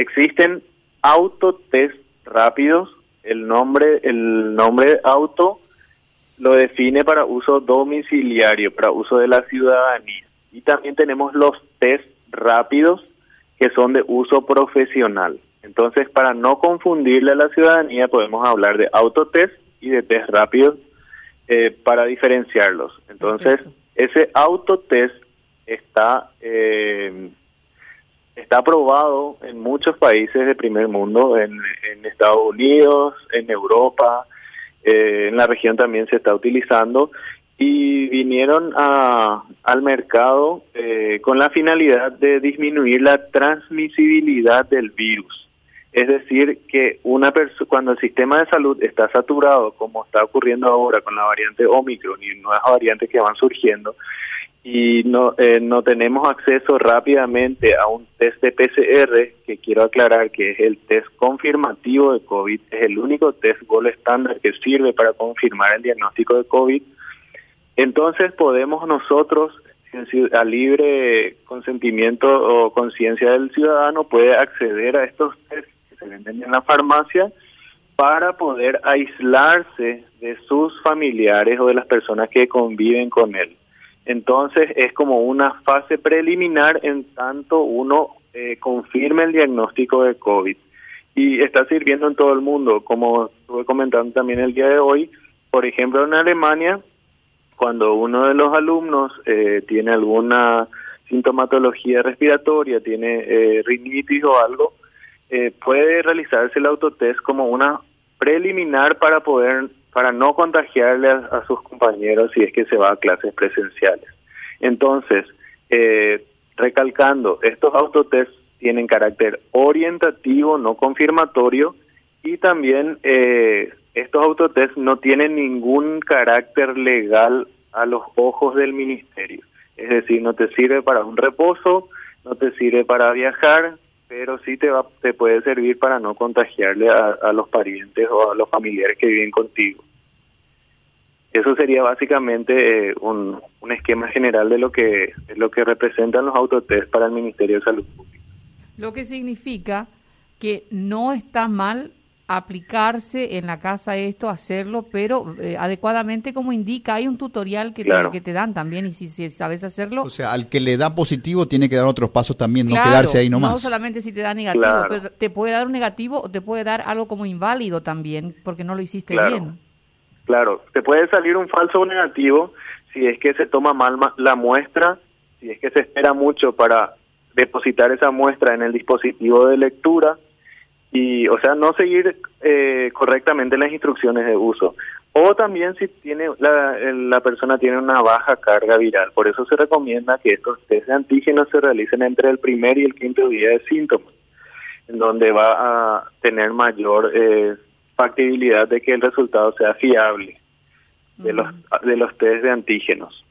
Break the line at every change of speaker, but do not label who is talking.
existen autotest rápidos. El nombre, el nombre auto lo define para uso domiciliario, para uso de la ciudadanía. Y también tenemos los test rápidos que son de uso profesional. Entonces, para no confundirle a la ciudadanía, podemos hablar de autotest y de test rápidos eh, para diferenciarlos. Entonces, ese autotest está eh, está aprobado en muchos países de primer mundo, en, Estados Unidos, en Europa, eh, en la región también se está utilizando y vinieron a, al mercado eh, con la finalidad de disminuir la transmisibilidad del virus. Es decir, que una cuando el sistema de salud está saturado, como está ocurriendo ahora con la variante Omicron y nuevas variantes que van surgiendo, y no, eh, no tenemos acceso rápidamente a un test de PCR, que quiero aclarar que es el test confirmativo de COVID, es el único test gold estándar que sirve para confirmar el diagnóstico de COVID, entonces podemos nosotros, a libre consentimiento o conciencia del ciudadano, puede acceder a estos test que se venden en la farmacia para poder aislarse de sus familiares o de las personas que conviven con él. Entonces es como una fase preliminar en tanto uno eh, confirme el diagnóstico de COVID. Y está sirviendo en todo el mundo, como estuve comentando también el día de hoy. Por ejemplo, en Alemania cuando uno de los alumnos eh, tiene alguna sintomatología respiratoria, tiene eh, rinitis o algo, eh, puede realizarse el autotest como una preliminar para poder para no contagiarle a, sus compañeros si es que se va a clases presenciales. Entonces, eh, recalcando, estos autotests tienen carácter orientativo, no confirmatorio, y también eh, estos autotest no tienen ningún carácter legal a los ojos del ministerio. Es decir, no te sirve para un reposo, no te sirve para viajar, pero sí te, va, te puede servir para no contagiarle a, los parientes o a los familiares que viven contigo. Eso sería básicamente eh, un, un, esquema general de lo que lo que representan los autotest para el Ministerio de Salud Pública.
Lo que significa que no está mal aplicarse en la casa esto, hacerlo, pero eh, adecuadamente como indica, hay un tutorial que, te, que te dan también y si, sabes hacerlo.
O sea, al que le da positivo tiene que dar otros pasos también, no quedarse ahí nomás.
No solamente si te da negativo, pero te puede dar un negativo o te puede dar algo como inválido también, porque no lo hiciste bien.
Claro, te puede salir un falso negativo si es que se toma mal la muestra, si es que se espera mucho para depositar esa muestra en el dispositivo de lectura y o sea no seguir eh, correctamente las instrucciones de uso. O también si tiene la, la persona tiene una baja carga viral por eso se recomienda que estos test de antígenos se realicen entre el primer y el quinto día de síntomas en donde va a tener mayor eh, factibilidad de que el resultado sea fiable de los de los test de antígenos